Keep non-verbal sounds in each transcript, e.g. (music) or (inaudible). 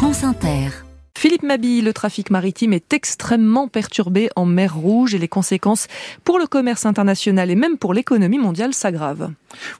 France Inter. Philippe Mabille, le trafic maritime est extrêmement perturbé en mer Rouge et les conséquences pour le commerce international et même pour l'économie mondiale s'aggravent.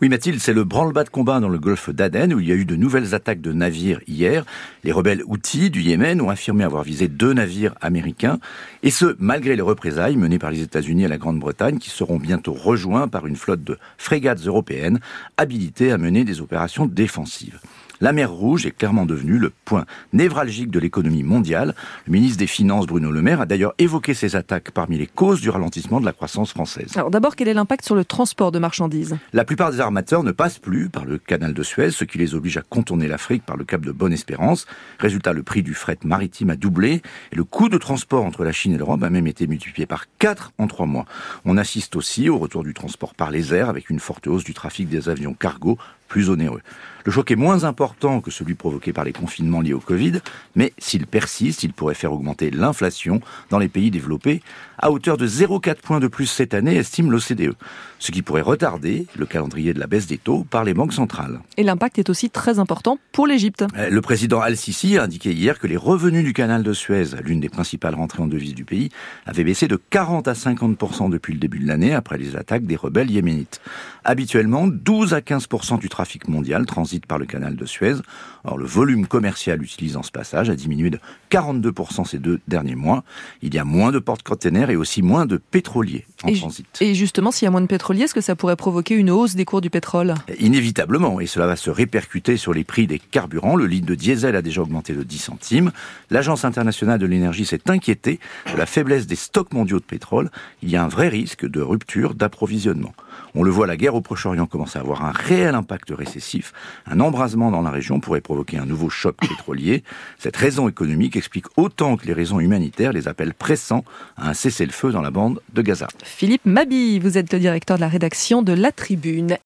Oui Mathilde, c'est le branle-bas de combat dans le golfe d'Aden où il y a eu de nouvelles attaques de navires hier. Les rebelles Houthis du Yémen ont affirmé avoir visé deux navires américains et ce, malgré les représailles menées par les États-Unis et la Grande-Bretagne qui seront bientôt rejoints par une flotte de frégates européennes habilitées à mener des opérations défensives. La mer Rouge est clairement devenue le point névralgique de l'économie mondiale. Le ministre des Finances, Bruno Le Maire, a d'ailleurs évoqué ces attaques parmi les causes du ralentissement de la croissance française. Alors d'abord, quel est l'impact sur le transport de marchandises? La plupart des armateurs ne passent plus par le canal de Suez, ce qui les oblige à contourner l'Afrique par le cap de Bonne-Espérance. Résultat, le prix du fret maritime a doublé et le coût de transport entre la Chine et l'Europe a même été multiplié par 4 en 3 mois. On assiste aussi au retour du transport par les airs avec une forte hausse du trafic des avions cargo plus onéreux. Le choc est moins important que celui provoqué par les confinements liés au Covid, mais s'il persiste, il pourrait faire augmenter l'inflation dans les pays développés à hauteur de 0,4 points de plus cette année, estime l'OCDE, ce qui pourrait retarder le calendrier de la baisse des taux par les banques centrales. Et l'impact est aussi très important pour l'Égypte. Euh, le président Al-Sisi a indiqué hier que les revenus du canal de Suez, l'une des principales rentrées en devises du pays, avaient baissé de 40 à 50 depuis le début de l'année après les attaques des rebelles yéménites. Habituellement, 12 à 15% du trafic mondial transite par le canal de Suez. Or, le volume commercial utilisé en ce passage a diminué de 42 ces deux derniers mois. Il y a moins de porte-containers et aussi moins de pétroliers en et transit. Et justement, s'il y a moins de pétroliers, est-ce que ça pourrait provoquer une hausse des cours du pétrole? Inévitablement, et cela va se répercuter sur les prix des carburants. Le litre de diesel a déjà augmenté de 10 centimes. L'Agence internationale de l'énergie s'est inquiétée de la faiblesse des stocks mondiaux de pétrole. Il y a un vrai risque de rupture d'approvisionnement. On le voit, la guerre au Proche-Orient commence à avoir un réel impact récessif. Un embrasement dans la région pourrait provoquer un nouveau choc (coughs) pétrolier. Cette raison économique explique autant que les raisons humanitaires les appels pressants à un cessez-le-feu dans la bande de Gaza. Philippe Mabi, vous êtes le directeur de la rédaction de La Tribune.